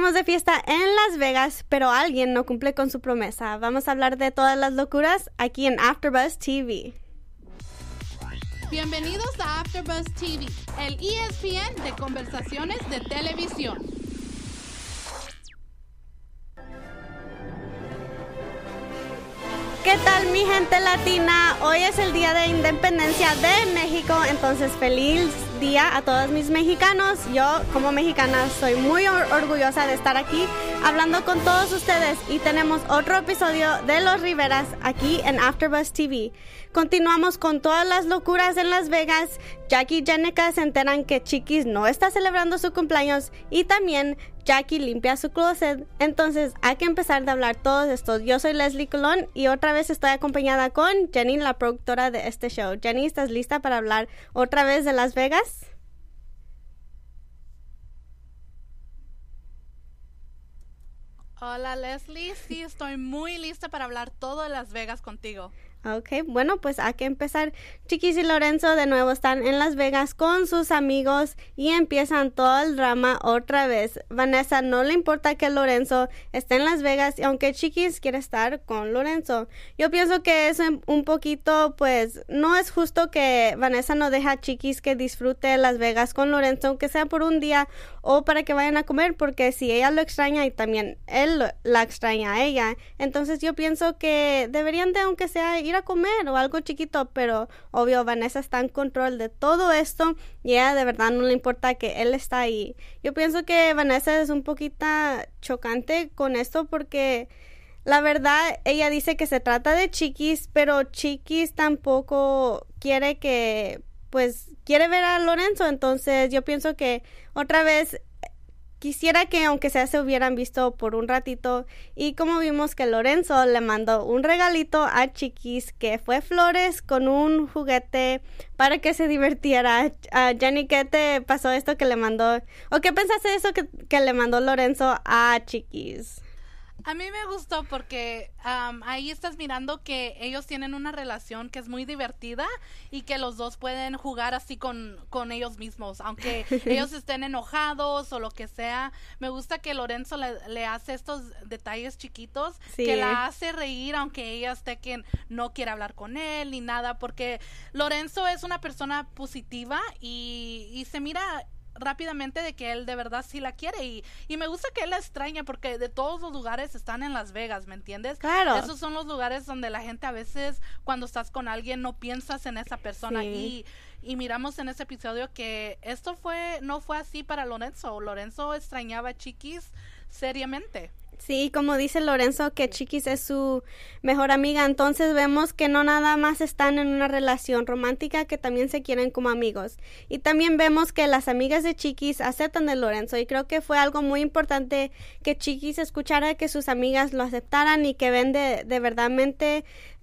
Seguimos de fiesta en Las Vegas, pero alguien no cumple con su promesa. Vamos a hablar de todas las locuras aquí en AfterBuzz TV. Bienvenidos a AfterBuzz TV, el ESPN de conversaciones de televisión. ¿Qué tal mi gente latina? Hoy es el Día de Independencia de México, entonces feliz día a todos mis mexicanos. Yo como mexicana soy muy orgullosa de estar aquí hablando con todos ustedes y tenemos otro episodio de Los Riveras aquí en AfterBuzz TV. Continuamos con todas las locuras en Las Vegas. Jackie y Jenica se enteran que Chiquis no está celebrando su cumpleaños y también Jackie limpia su closet. Entonces hay que empezar de hablar todos estos. Yo soy Leslie Colón y otra vez estoy acompañada con Jenny, la productora de este show. Jenny, ¿estás lista para hablar otra vez de Las Vegas? Hola Leslie, sí, estoy muy lista para hablar todo de Las Vegas contigo. Ok, bueno, pues hay que empezar. Chiquis y Lorenzo de nuevo están en Las Vegas con sus amigos y empiezan todo el drama otra vez. Vanessa no le importa que Lorenzo esté en Las Vegas, y aunque Chiquis quiere estar con Lorenzo. Yo pienso que es un poquito, pues, no es justo que Vanessa no deja a Chiquis que disfrute Las Vegas con Lorenzo, aunque sea por un día o para que vayan a comer, porque si ella lo extraña y también él la extraña a ella, entonces yo pienso que deberían de, aunque sea, a comer o algo chiquito, pero obvio Vanessa está en control de todo esto y ella de verdad no le importa que él está ahí. Yo pienso que Vanessa es un poquito chocante con esto porque la verdad ella dice que se trata de Chiquis, pero Chiquis tampoco quiere que pues quiere ver a Lorenzo, entonces yo pienso que otra vez Quisiera que aunque sea se hubieran visto por un ratito y como vimos que Lorenzo le mandó un regalito a Chiquis que fue flores con un juguete para que se divirtiera. A Jenny, ¿qué te pasó esto que le mandó? ¿O qué pensaste de eso que, que le mandó Lorenzo a Chiquis? A mí me gustó porque ahí estás mirando que ellos tienen una relación que es muy divertida y que los dos pueden jugar así con, con ellos mismos, aunque ellos estén enojados o lo que sea. Me gusta que Lorenzo le, hace estos detalles chiquitos, que la hace reír aunque ella esté que no quiere hablar con él ni nada, porque Lorenzo es una persona positiva y, y se mira rápidamente de que él de verdad sí la quiere y, y me gusta que él la extraña porque de todos los lugares están en Las Vegas, ¿me entiendes? Claro. Esos son los lugares donde la gente a veces cuando estás con alguien no piensas en esa persona y, y miramos en ese episodio que esto fue no fue así para Lorenzo. Lorenzo extrañaba a Chiquis seriamente. Sí, como dice Lorenzo, que Chiquis es su mejor amiga, entonces vemos que no nada más están en una relación romántica, que también se quieren como amigos. Y también vemos que las amigas de Chiquis aceptan de Lorenzo. Y creo que fue algo muy importante que Chiquis escuchara que sus amigas lo aceptaran y que ven de, de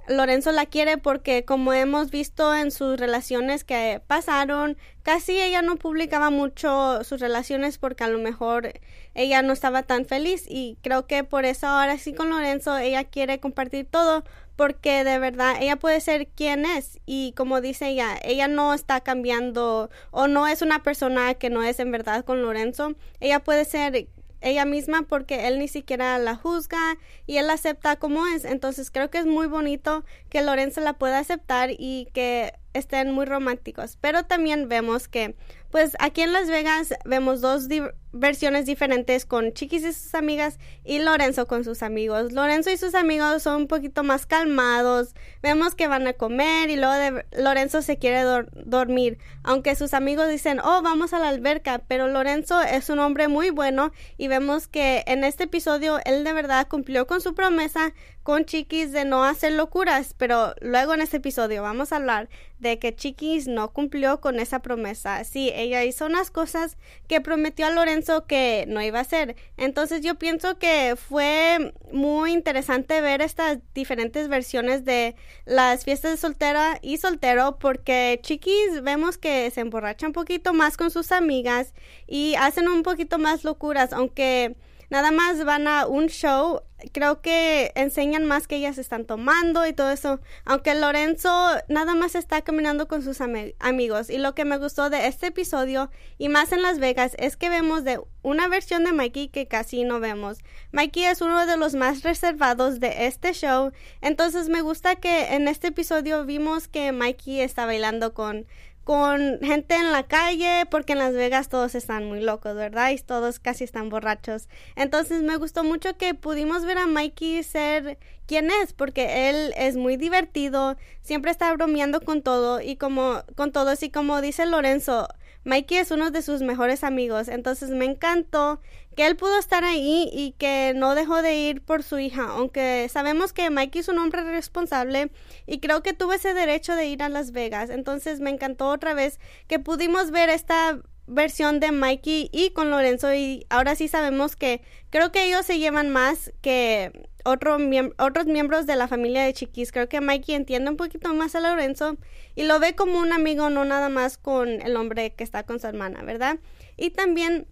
Lorenzo la quiere porque como hemos visto en sus relaciones que pasaron, casi ella no publicaba mucho sus relaciones porque a lo mejor ella no estaba tan feliz y creo que por eso ahora sí con Lorenzo ella quiere compartir todo porque de verdad ella puede ser quien es y como dice ella, ella no está cambiando o no es una persona que no es en verdad con Lorenzo, ella puede ser ella misma porque él ni siquiera la juzga y él la acepta como es. Entonces creo que es muy bonito que Lorenzo la pueda aceptar y que estén muy románticos. Pero también vemos que, pues aquí en Las Vegas vemos dos versiones diferentes con Chiquis y sus amigas y Lorenzo con sus amigos. Lorenzo y sus amigos son un poquito más calmados. Vemos que van a comer y luego Lorenzo se quiere dormir. Aunque sus amigos dicen, oh, vamos a la alberca. Pero Lorenzo es un hombre muy bueno y vemos que en este episodio él de verdad cumplió con su promesa con Chiquis de no hacer locuras. Pero luego en este episodio vamos a hablar de que Chiquis no cumplió con esa promesa. Sí, ella hizo unas cosas que prometió a Lorenzo que no iba a hacer. Entonces yo pienso que fue muy interesante ver estas diferentes versiones de las fiestas de soltera y soltero porque Chiquis vemos que se emborracha un poquito más con sus amigas y hacen un poquito más locuras, aunque nada más van a un show, creo que enseñan más que ellas están tomando y todo eso, aunque Lorenzo nada más está caminando con sus amigos. Y lo que me gustó de este episodio y más en Las Vegas es que vemos de una versión de Mikey que casi no vemos. Mikey es uno de los más reservados de este show, entonces me gusta que en este episodio vimos que Mikey está bailando con con gente en la calle, porque en Las Vegas todos están muy locos, ¿verdad? Y todos casi están borrachos. Entonces me gustó mucho que pudimos ver a Mikey ser quien es, porque él es muy divertido, siempre está bromeando con todo y como con todos y como dice Lorenzo, Mikey es uno de sus mejores amigos, entonces me encantó que él pudo estar ahí y que no dejó de ir por su hija, aunque sabemos que Mikey es un hombre responsable y creo que tuvo ese derecho de ir a Las Vegas. Entonces me encantó otra vez que pudimos ver esta versión de Mikey y con Lorenzo y ahora sí sabemos que creo que ellos se llevan más que otros miembros de la familia de Chiquis. Creo que Mikey entiende un poquito más a Lorenzo y lo ve como un amigo, no nada más con el hombre que está con su hermana, ¿verdad? Y también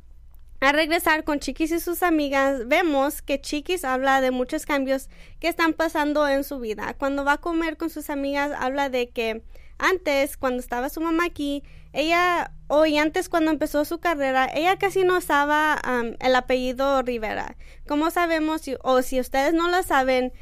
a regresar con Chiquis y sus amigas, vemos que Chiquis habla de muchos cambios que están pasando en su vida. Cuando va a comer con sus amigas, habla de que antes, cuando estaba su mamá aquí, ella, hoy antes cuando empezó su carrera, ella casi no usaba el apellido Rivera. Como sabemos, o si ustedes no lo saben,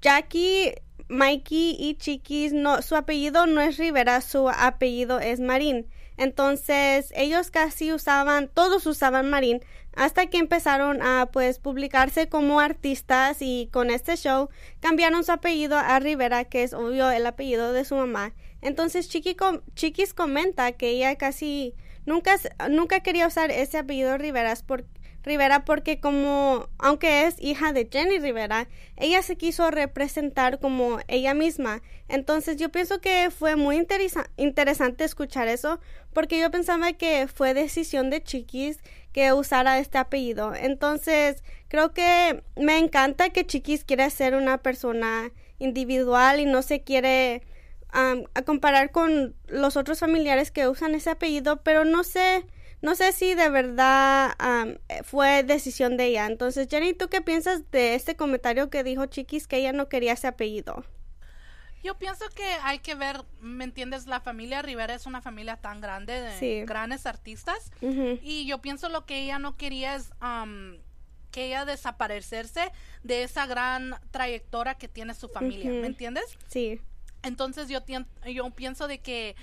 Jackie, Mikey y Chiquis, no, su apellido no es Rivera, su apellido es Marín. Entonces ellos casi usaban, todos usaban Marín hasta que empezaron a pues publicarse como artistas y con este show cambiaron su apellido a Rivera, que es obvio el apellido de su mamá. Entonces Chiquis comenta que ella casi nunca, nunca quería usar ese apellido Rivera porque Rivera porque como, aunque es hija de Jenny Rivera, ella se quiso representar como ella misma. Entonces yo pienso que fue muy interesante escuchar eso porque yo pensaba que fue decisión de Chiquis que usara este apellido. Entonces creo que me encanta que Chiquis quiera ser una persona individual y no se quiere a comparar con los otros familiares que usan ese apellido, pero no sé no sé si de verdad fue decisión de ella. Entonces, Jenny, ¿tú qué piensas de este comentario que dijo Chiquis que ella no quería ese apellido? Yo pienso que hay que ver, ¿me entiendes? La familia Rivera es una familia tan grande de grandes artistas y yo pienso lo que ella no quería es que ella desaparecerse de esa gran trayectoria que tiene su familia, ¿me entiendes? Sí. Entonces yo, yo pienso de que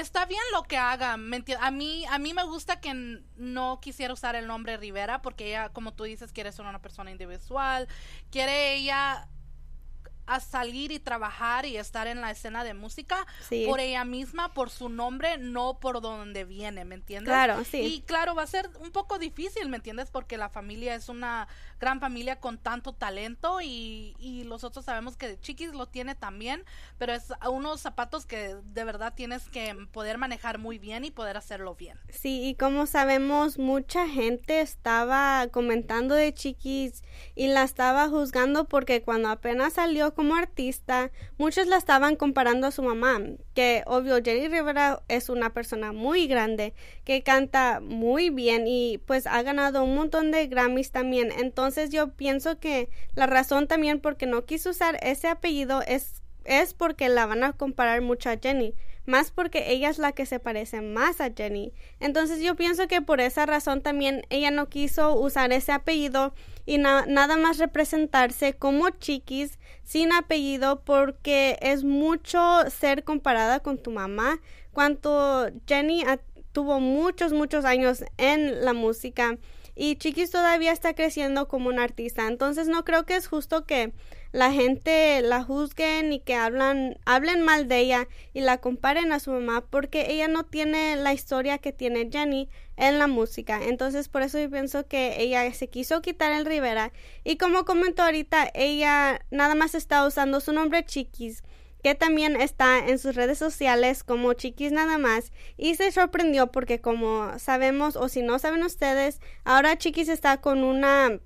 está bien lo que haga. a mí, a mí me gusta que no quisiera usar el nombre Rivera porque ella, como tú dices, quiere ser una persona individual. Quiere ella a salir y trabajar y estar en la escena de música por ella misma, por su nombre, no por donde viene, ¿me entiendes? Claro, sí. Y claro, va a ser un poco difícil, ¿me entiendes? Porque la familia es una gran familia con tanto talento y, y nosotros sabemos que Chiquis lo tiene también, pero es unos zapatos que de verdad tienes que poder manejar muy bien y poder hacerlo bien. Sí, y como sabemos, mucha gente estaba comentando de Chiquis y la estaba juzgando porque cuando apenas salió como artista, muchos la estaban comparando a su mamá, que obvio Jenny Rivera es una persona muy grande, que canta muy bien y pues ha ganado un montón de Grammys también. Entonces yo pienso que la razón también porque no quiso usar ese apellido es, es porque la van a comparar mucho a Jenny más porque ella es la que se parece más a Jenny. Entonces yo pienso que por esa razón también ella no quiso usar ese apellido y nada más representarse como chiquis sin apellido porque es mucho ser comparada con tu mamá. Cuanto Jenny tuvo muchos, muchos años en la música y Chiquis todavía está creciendo como un artista. Entonces no creo que es justo que la gente la juzguen y que hablan, hablen mal de ella y la comparen a su mamá porque ella no tiene la historia que tiene Jenny en la música. Entonces por eso yo pienso que ella se quiso quitar el Rivera y como comentó ahorita, ella nada más está usando su nombre Chiquis que también está en sus redes sociales como Chiquis nada más y se sorprendió porque como sabemos o si no saben ustedes, ahora Chiquis está con una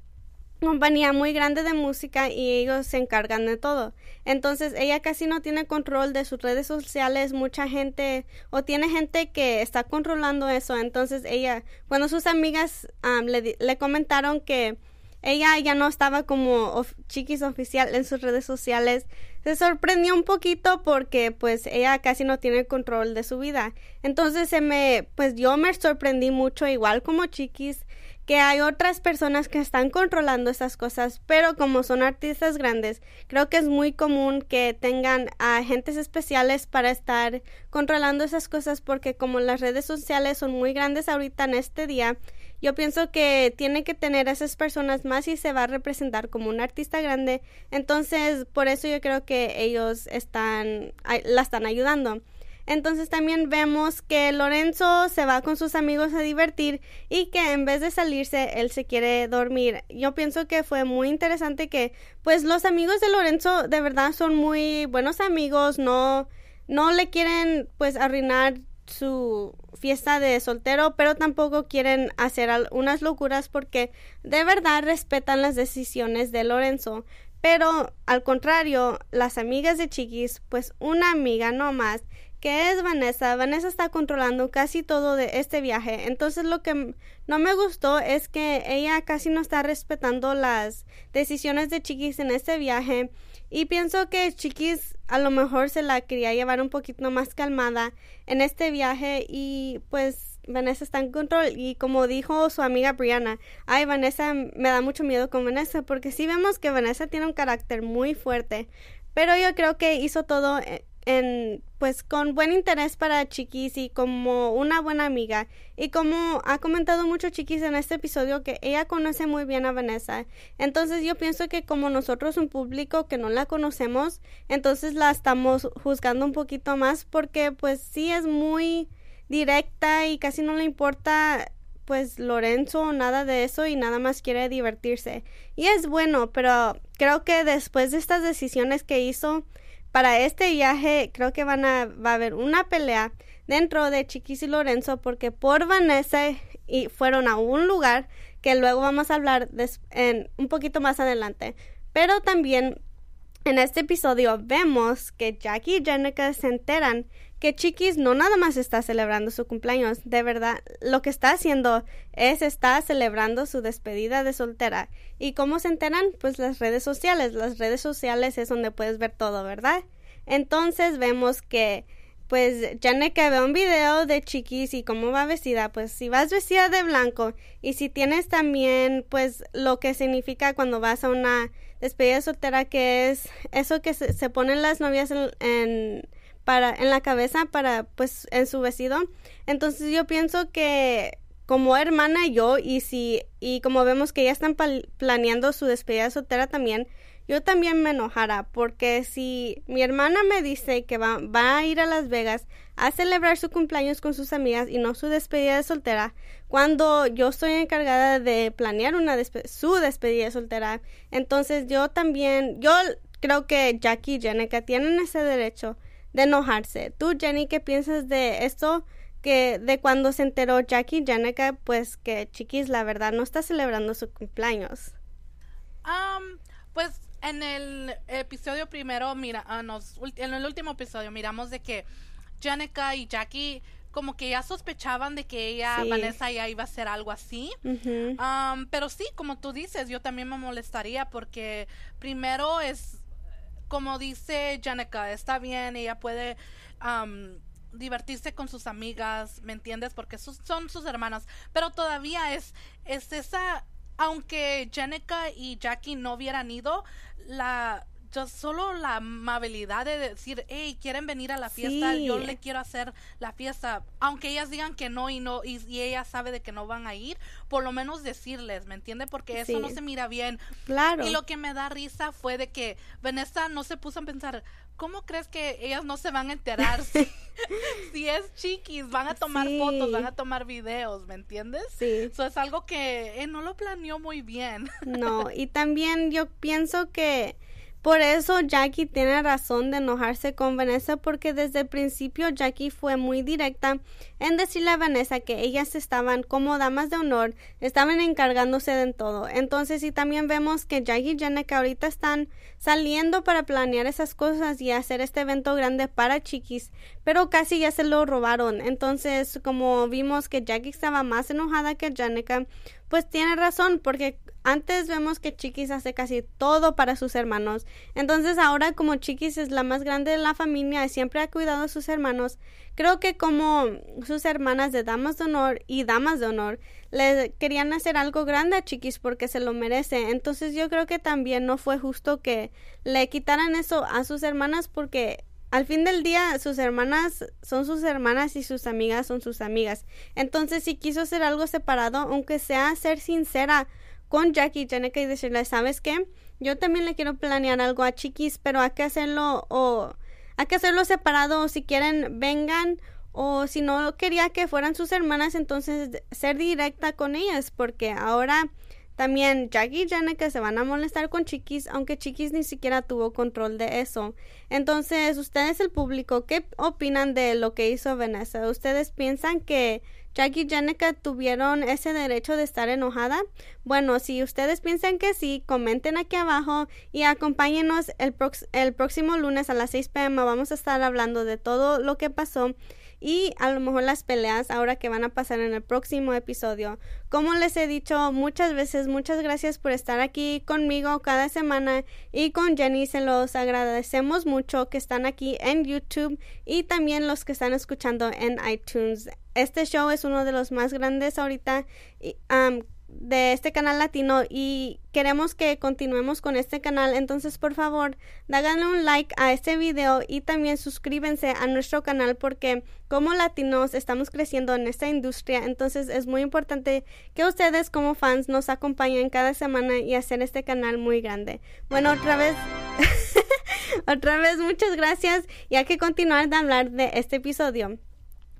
compañía muy grande de música y ellos se encargan de todo. Entonces ella casi no tiene control de sus redes sociales, mucha gente o tiene gente que está controlando eso. Entonces ella, cuando sus amigas le, le, comentaron que ella ya no estaba como chiquis oficial en sus redes sociales, se sorprendió un poquito porque pues ella casi no tiene control de su vida. Entonces se me, pues yo me sorprendí mucho igual como chiquis que hay otras personas que están controlando estas cosas, pero como son artistas grandes, creo que es muy común que tengan agentes especiales para estar controlando esas cosas porque como las redes sociales son muy grandes ahorita en este día, yo pienso que tiene que tener a esas personas más y se va a representar como un artista grande, entonces por eso yo creo que ellos están la están ayudando. Entonces también vemos que Lorenzo se va con sus amigos a divertir y que en vez de salirse, él se quiere dormir. Yo pienso que fue muy interesante que pues los amigos de Lorenzo de verdad son muy buenos amigos, no, no le quieren pues arruinar su fiesta de soltero, pero tampoco quieren hacer unas locuras porque de verdad respetan las decisiones de Lorenzo. Pero al contrario, las amigas de Chiquis, pues una amiga no más que es Vanessa. Vanessa está controlando casi todo de este viaje. Entonces lo que no me gustó es que ella casi no está respetando las decisiones de Chiquis en este viaje. Y pienso que Chiquis a lo mejor se la quería llevar un poquito más calmada en este viaje y pues Vanessa está en control y como dijo su amiga Brianna, ay Vanessa me da mucho miedo con Vanessa porque sí vemos que Vanessa tiene un carácter muy fuerte, pero yo creo que hizo todo eh, en pues con buen interés para Chiquis y como una buena amiga. Y como ha comentado mucho Chiquis en este episodio que ella conoce muy bien a Vanessa. Entonces yo pienso que como nosotros un público que no la conocemos entonces la estamos juzgando un poquito más porque pues sí es muy directa y casi no le importa pues Lorenzo nada de eso y nada más quiere divertirse. Y es bueno pero creo que después de estas decisiones que hizo para este viaje creo que van a, va a haber una pelea dentro de Chiquis y Lorenzo porque por Vanessa y fueron a un lugar que luego vamos a hablar en, un poquito más adelante. Pero también en este episodio vemos que Jackie y Jenica se enteran que Chiquis no nada más está celebrando su cumpleaños, de verdad, lo que está haciendo es está celebrando su despedida de soltera. ¿Y cómo se enteran? Pues las redes sociales. Las redes sociales es donde puedes ver todo, ¿verdad? Entonces vemos que pues Janeca ve un video de Chiquis y cómo va vestida, pues si vas vestida de blanco y si tienes también pues lo que significa cuando vas a una despedida soltera que es eso que se, se ponen las novias en para en la cabeza para pues en su vestido. Entonces yo pienso que como hermana yo y si y como vemos que ya están planeando su despedida soltera también, yo también me enojara porque si mi hermana me dice que va, va, a ir a Las Vegas a celebrar su cumpleaños con sus amigas y no su despedida de soltera, cuando yo estoy encargada de planear una su despedida de soltera, entonces yo también, yo creo que Jackie y Jenica tienen ese derecho de enojarse. Tú, Jenny, ¿qué piensas de esto? Que de cuando se enteró Jackie y Jenica, pues que Chiquis, la verdad, no está celebrando su cumpleaños. Um, pues en el episodio primero, mira, ah, en el último episodio miramos de que Jenica y Jackie como que ya sospechaban de que ella, Vanessa, ya iba a hacer algo así. Um, pero sí, como tú dices, yo también me molestaría porque primero es como dice Janica, está bien, ella puede divertirse con sus amigas, ¿me entiendes? Porque son sus hermanas, pero todavía es, es esa, aunque Janica y Jackie no hubieran ido, la yo solo la amabilidad de decir, hey, quieren venir a la fiesta, yo le quiero hacer la fiesta, aunque ellas digan que no y no, y, ella sabe de que no van a ir, por lo menos decirles, ¿me entiende? Porque eso no se mira bien. Claro. Y lo que me da risa fue de que Vanessa no se puso a pensar, ¿cómo crees que ellas no se van a enterar si, es chiquis? Van a tomar fotos, van a tomar videos, ¿me entiendes? Sí. Eso es algo que eh, no lo planeó muy bien. no, y también yo pienso que Por eso Jackie tiene razón de enojarse con Vanessa porque desde el principio Jackie fue muy directa en decirle a Vanessa que ellas estaban como damas de honor, estaban encargándose de todo. Entonces, y también vemos que Jackie y Janek ahorita están saliendo para planear esas cosas y hacer este evento grande para Chiquis, pero casi ya se lo robaron. Entonces, como vimos que Jackie estaba más enojada que Janek, pues tiene razón porque antes vemos que Chiquis hace casi todo para sus hermanos. Entonces ahora como Chiquis es la más grande de la familia y siempre ha cuidado a sus hermanos, creo que como sus hermanas de damas de honor y damas de honor le querían hacer algo grande a Chiquis porque se lo merece. Entonces yo creo que también no fue justo que le quitaran eso a sus hermanas porque al fin del día sus hermanas son sus hermanas y sus amigas son sus amigas. Entonces si quiso hacer algo separado, aunque sea ser sincera, con Jackie Jenica y decirle, ¿sabes qué? Yo también le quiero planear algo a Chiquis, pero hay que hacerlo o hay que hacerlo separado o si quieren vengan o si no quería que fueran sus hermanas, entonces ser directa con ellas porque ahora también Jackie y Jenica se van a molestar con Chiquis, aunque Chiquis ni siquiera tuvo control de eso. Entonces, ustedes, el público, ¿qué opinan de lo que hizo Vanessa? ¿Ustedes piensan que Jackie y Jenica tuvieron ese derecho de estar enojada? Bueno, si ustedes piensan que sí, comenten aquí abajo y acompáñenos el, el próximo lunes a las 6 pm. Vamos a estar hablando de todo lo que pasó y a lo mejor las peleas ahora que van a pasar en el próximo episodio. Como les he dicho muchas veces, muchas gracias por estar aquí conmigo cada semana y con Jenny se los agradecemos mucho que están aquí en YouTube y también los que están escuchando en iTunes. Este show es uno de los más grandes ahorita. De este canal latino y queremos que continuemos con este canal. Entonces por favor háganle un like a este video y también suscríbanse a nuestro canal porque como latinos estamos creciendo en esta industria. Entonces es muy importante que ustedes como fans nos acompañen cada semana y hacer este canal muy grande. Bueno otra vez otra vez muchas gracias y hay que continuar de hablar de este episodio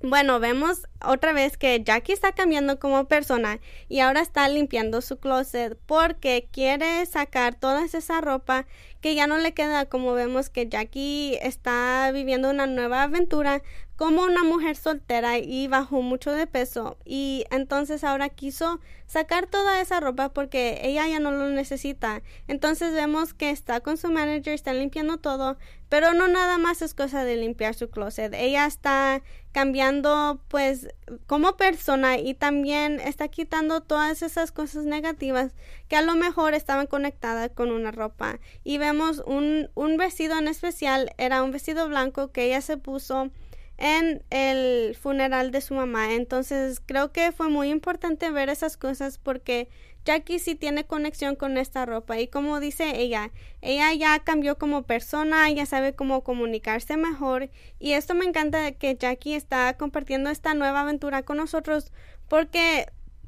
bueno, vemos otra vez que Jackie está cambiando como persona y ahora está limpiando su closet porque quiere sacar toda esa ropa que ya no le queda. Como vemos que Jackie está viviendo una nueva aventura como una mujer soltera y bajó mucho de peso y entonces ahora quiso sacar toda esa ropa porque ella ya no lo necesita. Entonces vemos que está con su manager, está limpiando todo, pero no nada más es cosa de limpiar su closet. Ella está cambiando pues como persona y también está quitando todas esas cosas negativas que a lo mejor estaban conectadas con una ropa. Y vemos un, un vestido en especial, era un vestido blanco que ella se puso en el funeral de su mamá. Entonces creo que fue muy importante ver esas cosas porque Jackie sí tiene conexión con esta ropa. Y como dice ella, ella ya cambió como persona, ya sabe cómo comunicarse mejor. Y esto me encanta que Jackie está compartiendo esta nueva aventura con nosotros porque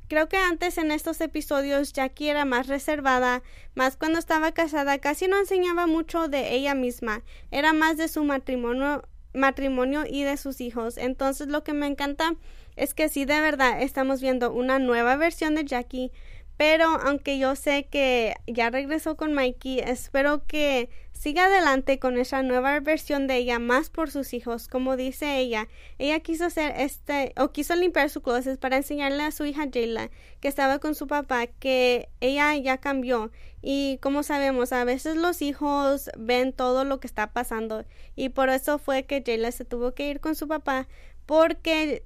Creo que antes en estos episodios Jackie era más reservada, más cuando estaba casada casi no enseñaba mucho de ella misma, era más de su matrimonio matrimonio y de sus hijos. Entonces lo que me encanta es que sí de verdad estamos viendo una nueva versión de Jackie, pero aunque yo sé que ya regresó con Mikey, espero que siga adelante con esa nueva versión de ella más por sus hijos, como dice ella. Ella quiso hacer este o quiso limpiar su closet para enseñarle a su hija Jayla que estaba con su papá que ella ya cambió y como sabemos, a veces los hijos ven todo lo que está pasando y por eso fue que Jayla se tuvo que ir con su papá porque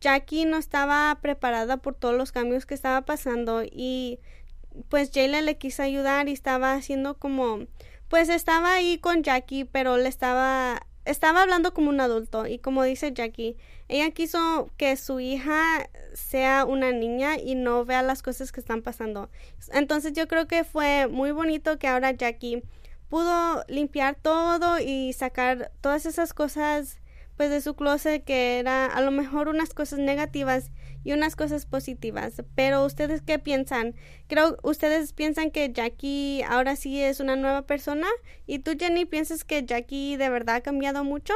Jackie no estaba preparada por todos los cambios que estaba pasando y pues Jayla le quiso ayudar y estaba haciendo como pues estaba ahí con Jackie pero le estaba estaba hablando como un adulto. Y como dice Jackie ella quiso que su hija sea una niña y no vea las cosas que están pasando. Entonces yo creo que fue muy bonito que ahora Jackie pudo limpiar todo y sacar todas esas cosas pues de su closet que era a lo mejor unas cosas negativas y unas cosas positivas. Pero ustedes qué piensan? Creo ustedes piensan que Jackie ahora sí es una nueva persona y tú Jenny piensas que Jackie de verdad ha cambiado mucho?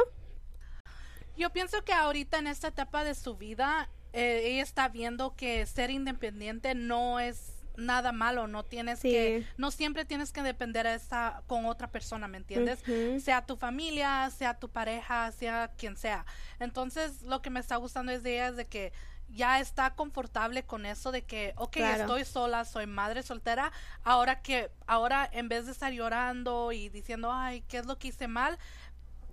Yo pienso que ahorita en esta etapa de su vida eh, ella está viendo que ser independiente no es nada malo, no tienes que, no siempre tienes que depender de esa, con otra persona, ¿me entiendes? Sea tu familia, sea tu pareja, sea quien sea. Entonces, lo que me está gustando es de ella es de que ya está confortable con eso de que, ok, estoy sola, soy madre soltera, ahora que, ahora en vez de estar llorando y diciendo, ay, ¿qué es lo que hice mal?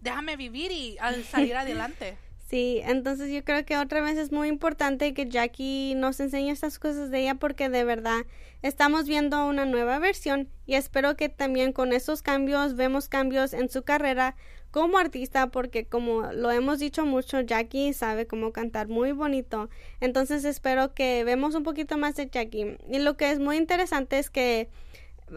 Déjame vivir y al salir adelante. Sí, entonces yo creo que otra vez es muy importante que Jackie nos enseñe estas cosas de ella porque de verdad estamos viendo una nueva versión y espero que también con esos cambios vemos cambios en su carrera como artista porque como lo hemos dicho mucho Jackie sabe cómo cantar muy bonito. Entonces espero que vemos un poquito más de Jackie. Y lo que es muy interesante es que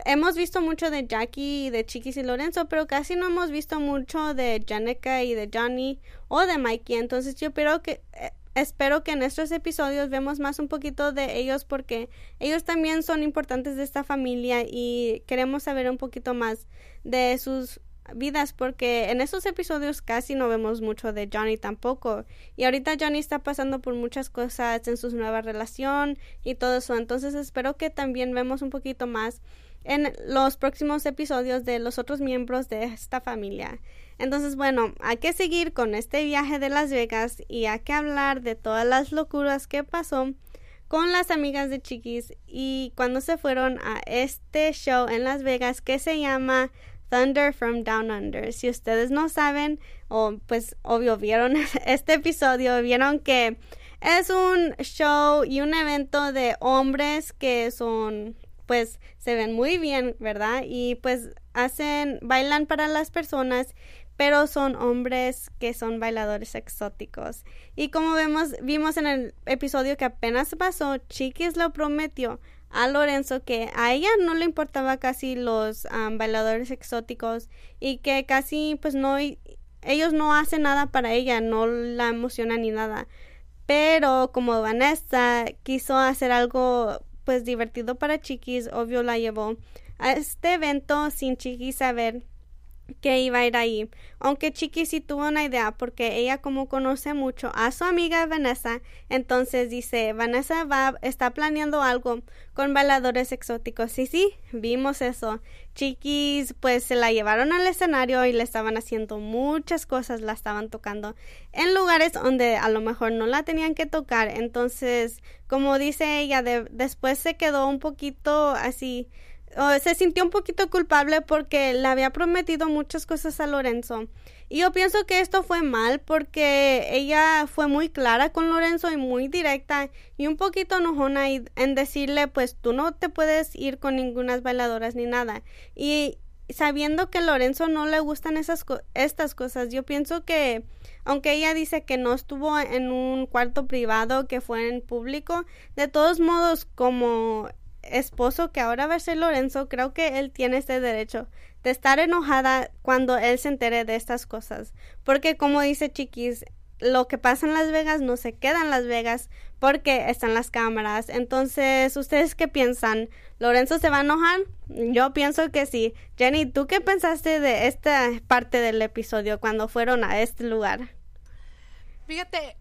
hemos visto mucho de Jackie y de Chiquis y Lorenzo, pero casi no hemos visto mucho de Janica y de Johnny o de Mikey. Entonces yo espero que eh, espero que en estos episodios vemos más un poquito de ellos porque ellos también son importantes de esta familia y queremos saber un poquito más de sus vidas porque en estos episodios casi no vemos mucho de Johnny tampoco y ahorita Johnny está pasando por muchas cosas en su nueva relación y todo eso entonces espero que también vemos un poquito más en los próximos episodios de los otros miembros de esta familia. Entonces, bueno, hay que seguir con este viaje de Las Vegas y hay que hablar de todas las locuras que pasó con las amigas de Chiquis y cuando se fueron a este show en Las Vegas que se llama Thunder from Down Under. Si ustedes no saben o pues obvio vieron este episodio, vieron que es un show y un evento de hombres que son pues se ven muy bien, ¿verdad? Y pues hacen, bailan para las personas, pero son hombres que son bailadores exóticos. Y como vemos, vimos en el episodio que apenas pasó, Chiquis lo prometió a Lorenzo que a ella no le importaba casi los bailadores exóticos y que casi pues no ellos no hacen nada para ella, no la emocionan ni nada. Pero como Vanessa quiso hacer algo pues divertido para Chiquis, obvio la llevó a este evento sin Chiquis saber que iba a ir ahí. Aunque Chiqui sí tuvo una idea porque ella como conoce mucho a su amiga Vanessa, entonces dice, Vanessa va, está planeando algo con bailadores exóticos. Sí, sí, vimos eso. Chiquis pues se la llevaron al escenario y le estaban haciendo muchas cosas, la estaban tocando en lugares donde a lo mejor no la tenían que tocar. Entonces, como dice ella, después se quedó un poquito así se sintió un poquito culpable porque le había prometido muchas cosas a Lorenzo. Y yo pienso que esto fue mal porque ella fue muy clara con Lorenzo y muy directa y un poquito enojona en decirle pues tú no te puedes ir con ninguna bailadoras ni nada. Y sabiendo que Lorenzo no le gustan esas estas cosas, yo pienso que aunque ella dice que no estuvo en un cuarto privado, que fue en público, de todos modos como esposo que ahora va a ser Lorenzo, creo que él tiene este derecho de estar enojada cuando él se entere de estas cosas. Porque como dice Chiquis, lo que pasa en Las Vegas no se queda en Las Vegas porque están las cámaras. Entonces, ¿ustedes qué piensan? ¿Lorenzo se va a enojar? Yo pienso que sí. Jenny, ¿tú qué pensaste de esta parte del episodio cuando fueron a este lugar? Fíjate,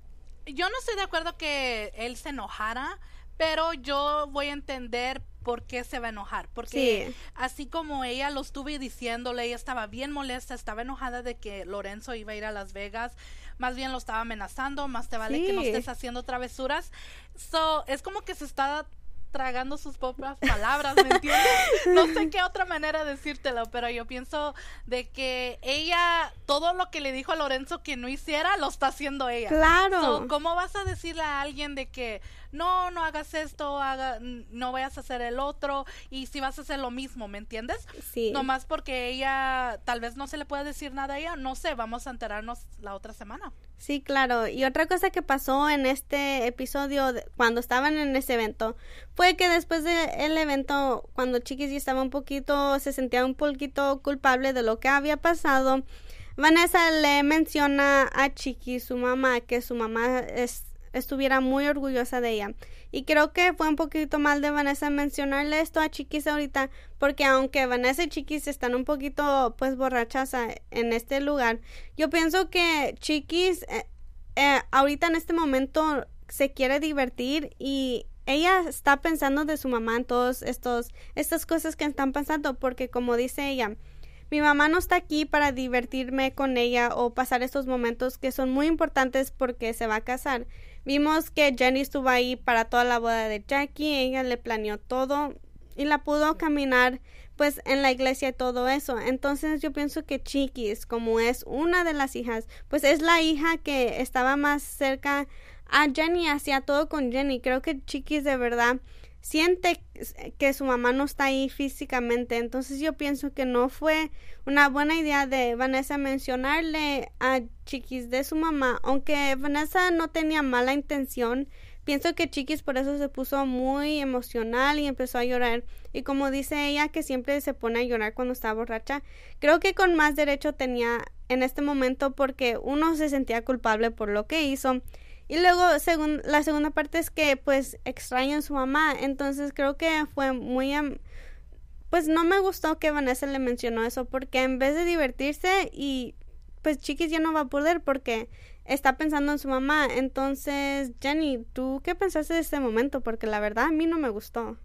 yo no estoy de acuerdo que él se enojara pero yo voy a entender por qué se va a enojar. Porque así como ella lo estuve diciéndole, ella estaba bien molesta, estaba enojada de que Lorenzo iba a ir a Las Vegas, más bien lo estaba amenazando, más te vale que no estés haciendo travesuras. So, es como que se está tragando sus propias palabras, ¿me entiendes? No sé qué otra manera decírtelo, pero yo pienso de que ella, todo lo que le dijo a Lorenzo que no hiciera, lo está haciendo ella. Claro. ¿Cómo vas a decirle a alguien de que no, no hagas esto, haga, no vayas a hacer el otro, y si vas a hacer lo mismo, ¿me entiendes? Sí. Nomás porque ella, tal vez no se le pueda decir nada a ella, no sé, vamos a enterarnos la otra semana. Sí, claro. Y otra cosa que pasó en este episodio, cuando estaban en ese evento, fue que después del evento, cuando Chiquis ya estaba un poquito, se sentía un poquito culpable de lo que había pasado, Vanessa le menciona a Chiquis, su mamá, que su mamá es estuviera muy orgullosa de ella. Y creo que fue un poquito mal de Vanessa mencionarle esto a Chiquis ahorita, porque aunque Vanessa y Chiquis están un poquito pues borrachas en este lugar, yo pienso que Chiquis eh, eh, ahorita en este momento se quiere divertir y ella está pensando de su mamá en estos estas cosas que están pasando porque como dice ella mi mamá no está aquí para divertirme con ella o pasar estos momentos que son muy importantes porque se va a casar. Vimos que Jenny estuvo ahí para toda la boda de Jackie, ella le planeó todo y la pudo caminar pues en la iglesia y todo eso. Entonces yo pienso que Chiquis, como es una de las hijas, pues es la hija que estaba más cerca a Jenny, hacía todo con Jenny. Creo que Chiquis de verdad siente que su mamá no está ahí físicamente. Entonces yo pienso que no fue una buena idea de Vanessa mencionarle a Chiquis de su mamá, aunque Vanessa no tenía mala intención. Pienso que Chiquis por eso se puso muy emocional y empezó a llorar. Y como dice ella que siempre se pone a llorar cuando está borracha, creo que con más derecho tenía en este momento porque uno se sentía culpable por lo que hizo. Y luego según, la segunda parte es que pues extraña a su mamá. Entonces creo que fue muy... Pues no me gustó que Vanessa le mencionó eso porque en vez de divertirse y pues Chiquis ya no va a poder porque está pensando en su mamá. Entonces, Jenny, ¿tú qué pensaste de este momento? Porque la verdad a mí no me gustó.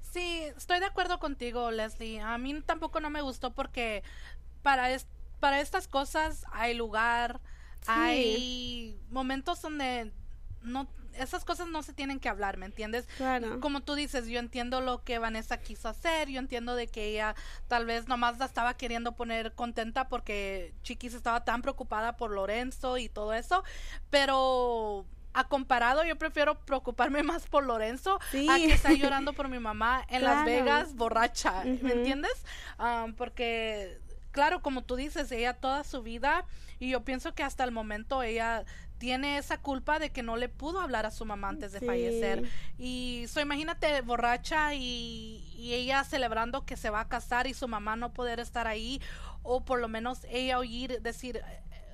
Sí, estoy de acuerdo contigo, Leslie. A mí tampoco no me gustó porque para, para estas cosas hay lugar, hay momentos donde no esas cosas no se tienen que hablar, ¿me entiendes? Claro. Como tú dices, yo entiendo lo que Vanessa quiso hacer, yo entiendo de que ella tal vez nomás la estaba queriendo poner contenta porque Chiquis estaba tan preocupada por Lorenzo y todo eso, pero a comparado yo prefiero preocuparme más por Lorenzo a que estar llorando por mi mamá en Las Vegas borracha, ¿me entiendes? Ah, porque claro, como tú dices, ella toda su vida y yo pienso que hasta el momento ella tiene esa culpa de que no le pudo hablar a su mamá antes de fallecer. Y so, imagínate borracha y, y, ella celebrando que se va a casar y su mamá no poder estar ahí o por lo menos ella oír decir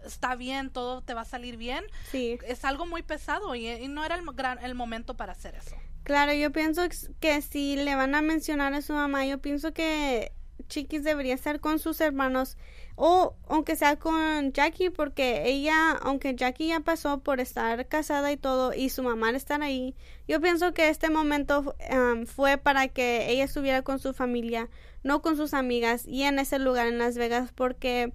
está bien, todo te va a salir bien. Sí. Es algo muy pesado y, y no era el, gran, el momento para hacer eso. Claro, yo pienso que si le van a mencionar a su mamá, yo pienso que Chiquis debería estar con sus hermanos o aunque sea con Jackie porque ella, aunque Jackie ya pasó por estar casada y todo y su mamá estar ahí, yo pienso que este momento fue para que ella estuviera con su familia, no con sus amigas y en ese lugar en Las Vegas porque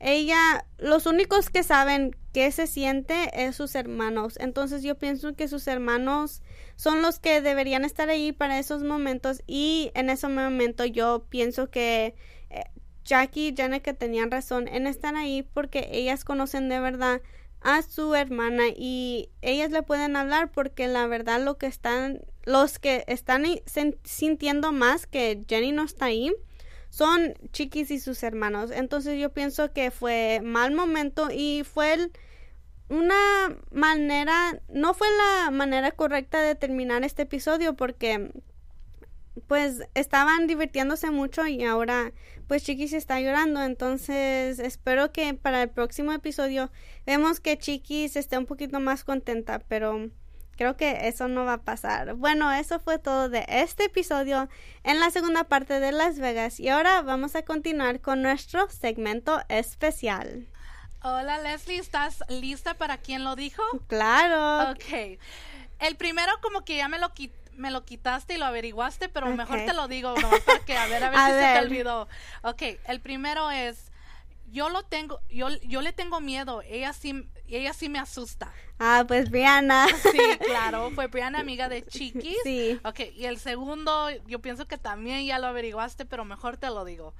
ella, los únicos que saben qué se siente es sus hermanos. Entonces yo pienso que sus hermanos son los que deberían estar ahí para esos momentos y en ese momento yo pienso que eh, Jackie y que tenían razón en estar ahí porque ellas conocen de verdad a su hermana y ellas le pueden hablar porque la verdad lo que están los que están sintiendo más que Jenny no está ahí son Chiquis y sus hermanos. Entonces yo pienso que fue mal momento y fue una manera, no fue la manera correcta de terminar este episodio porque pues estaban divirtiéndose mucho y ahora pues Chiquis está llorando. Entonces espero que para el próximo episodio vemos que Chiquis esté un poquito más contenta, pero creo que eso no va a pasar. Bueno, eso fue todo de este episodio en la segunda parte de Las Vegas y ahora vamos a continuar con nuestro segmento especial. Hola Leslie, ¿estás lista para quién lo dijo? Claro. Ok. El primero como que ya me lo me lo quitaste y lo averiguaste, pero mejor te lo digo, no, porque a ver, a ver si se te olvidó. Ok, el primero es, yo lo tengo, yo, yo le tengo miedo, ella sí, ella sí me asusta. Ah, pues Brianna. Sí, claro, fue Brianna amiga de Chiquis. Sí. Ok, y el segundo, yo pienso que también ya lo averiguaste, pero mejor te lo digo.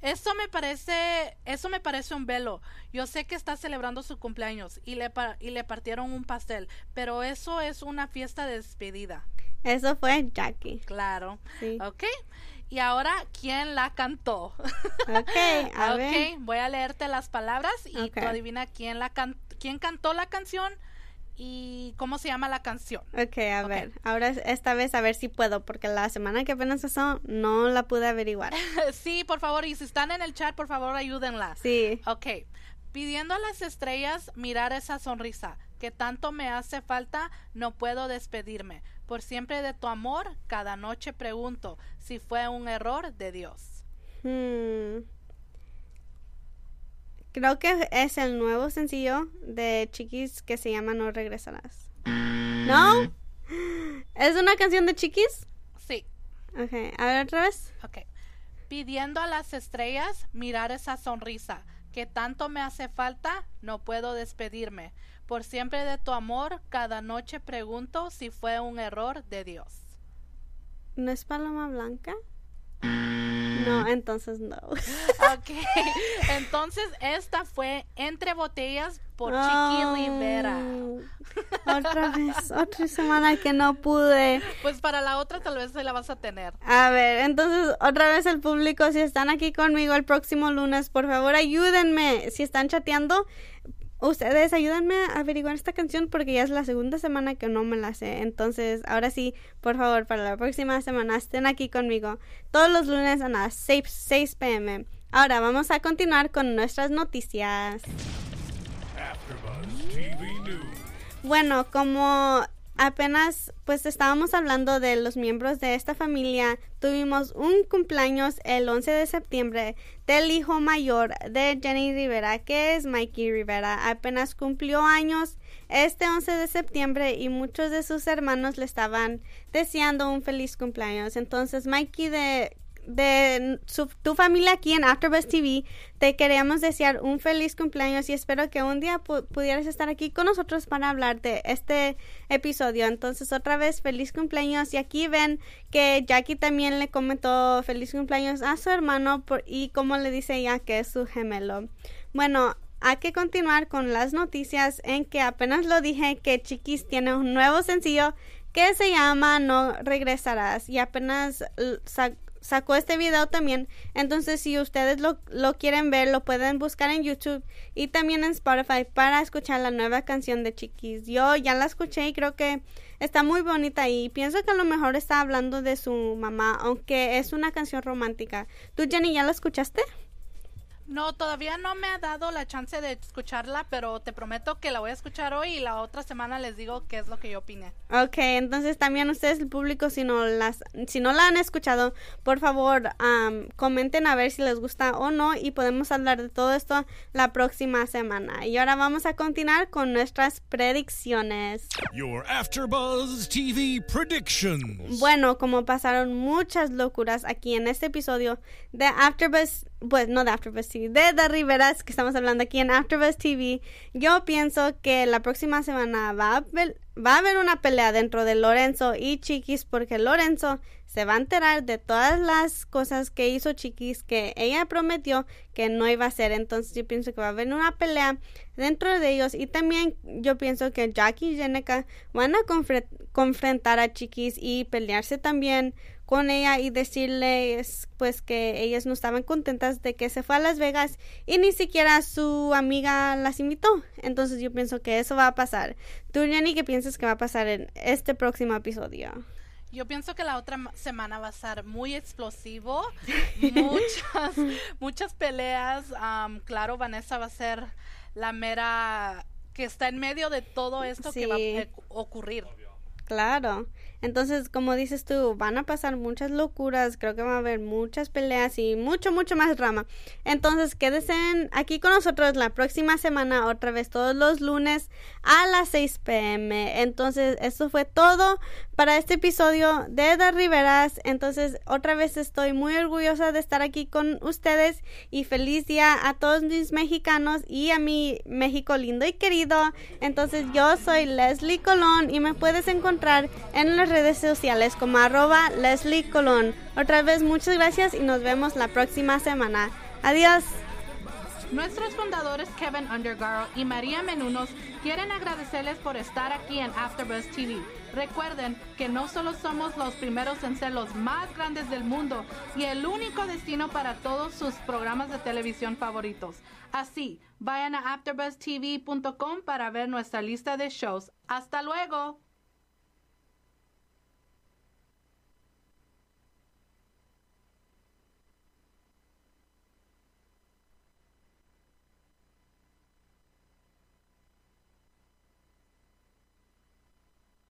Eso me parece, eso me parece un velo. Yo sé que está celebrando su cumpleaños y le, y le partieron un pastel, pero eso es una fiesta de despedida. Eso fue Jackie. Claro. Sí. Ok. Y ahora, ¿quién la cantó? Ok, a okay, voy a leerte las palabras y tú adivina quién, la can quién cantó la canción y cómo se llama la canción. Ok, a ver, ahora esta vez a ver si puedo, porque la semana que apenas pasó no la pude averiguar. sí, por favor, y si están en el chat, por favor, ayúdenla. Sí. Ok, pidiendo a las estrellas mirar esa sonrisa que tanto me hace falta, no puedo despedirme. Por siempre de tu amor, cada noche pregunto si fue un error de Dios. Hmm. Creo que es el nuevo sencillo de Chiquis que se llama No regresarás. ¿No? ¿Es una canción de Chiquis? Sí. Ok, a ver otra vez. Ok. Pidiendo a las estrellas mirar esa sonrisa que tanto me hace falta, no puedo despedirme. Por siempre de tu amor, cada noche pregunto si fue un error de Dios. ¿No es Paloma Blanca? No, entonces no. Ok, entonces esta fue Entre Botellas por Chiqui Rivera. Otra vez, otra semana que no pude. Pues para la otra tal vez se la vas a tener. A ver, entonces otra vez el público, si están aquí conmigo el próximo lunes, por favor ayúdenme. Si están chateando, ustedes ayúdenme a averiguar esta canción porque ya es la segunda semana que no me la sé. Entonces, ahora sí, por favor, para la próxima semana estén aquí conmigo todos los lunes a las 6, 6 pm. Ahora vamos a continuar con nuestras noticias. Bueno, como apenas pues estábamos hablando de los miembros de esta familia, tuvimos un cumpleaños el 11 de septiembre del hijo mayor de Jenny Rivera, que es Mikey Rivera. Apenas cumplió años este 11 de septiembre y muchos de sus hermanos le estaban deseando un feliz cumpleaños. Entonces Mikey de de tu familia aquí en AfterBuzz TV, te queríamos desear un feliz cumpleaños y espero que un día pudieras estar aquí con nosotros para hablar de este episodio. Entonces, otra vez, feliz cumpleaños. Y aquí ven que Jackie también le comentó feliz cumpleaños a su hermano y como le dice ella que es su gemelo. Bueno, hay que continuar con las noticias en que apenas lo dije que Chiquis tiene un nuevo sencillo que se llama No regresarás y apenas sacó este video también. Entonces, si ustedes lo, lo, quieren ver, lo pueden buscar en YouTube y también en Spotify para escuchar la nueva canción de Chiquis. Yo ya la escuché y creo que está muy bonita y pienso que a lo mejor está hablando de su mamá, aunque es una canción romántica. ¿Tú, Jenny, ya la escuchaste? No, todavía no me ha dado la chance de escucharla, pero te prometo que la voy a escuchar hoy y la otra semana les digo qué es lo que yo opiné. Ok, entonces también ustedes, el público, si no, las, si no la han escuchado, por favor, comenten a ver si les gusta o no y podemos hablar de todo esto la próxima semana. Y ahora vamos a continuar con nuestras predicciones. Your AfterBuzz TV predictions. Bueno, como pasaron muchas locuras aquí en este episodio de AfterBuzz pues no de AfterBuzz TV, de The Riveras que estamos hablando aquí en AfterBuzz TV, yo pienso que la próxima semana va a, va a haber una pelea dentro de Lorenzo y Chiquis porque Lorenzo se va a enterar de todas las cosas que hizo Chiquis que ella prometió que no iba a hacer. Entonces yo pienso que va a haber una pelea dentro de ellos. Y también yo pienso que Jackie y Jeneca van a confrontar a Chiquis y pelearse también con ella y decirles pues que ellas no estaban contentas de que se fue a Las Vegas y ni siquiera su amiga las invitó. Entonces yo pienso que eso va a pasar. ¿Tú, Jenny, qué piensas que va a pasar en este próximo episodio? Yo pienso que la otra semana va a ser muy explosivo, muchas, muchas peleas. claro, Vanessa va a ser la mera que está en medio de todo esto que va a ocurrir. Claro. Entonces, como dices tú, van a pasar muchas locuras, creo que va a haber muchas peleas y mucho, mucho más drama. Entonces, quédense aquí con nosotros la próxima semana, otra vez todos los lunes a las 6 pm. Entonces, eso fue todo para este episodio de The Riveras. Entonces, otra vez estoy muy orgullosa de estar aquí con ustedes y feliz día a todos mis mexicanos y a mi México lindo y querido. Entonces, yo soy Leslie Colón y me puedes encontrar en las redes sociales como arroba Leslie Colón. Otra vez muchas gracias y nos vemos la próxima semana. Adiós. Nuestros fundadores Kevin Undergaro y María Menunos quieren agradecerles por estar aquí en AfterBuzz TV. Recuerden que no solo somos los primeros en ser los más grandes del mundo y el único destino para todos sus programas de televisión favoritos. Así, vayan a AfterBuzzTV.com para ver nuestra lista de shows. Hasta luego.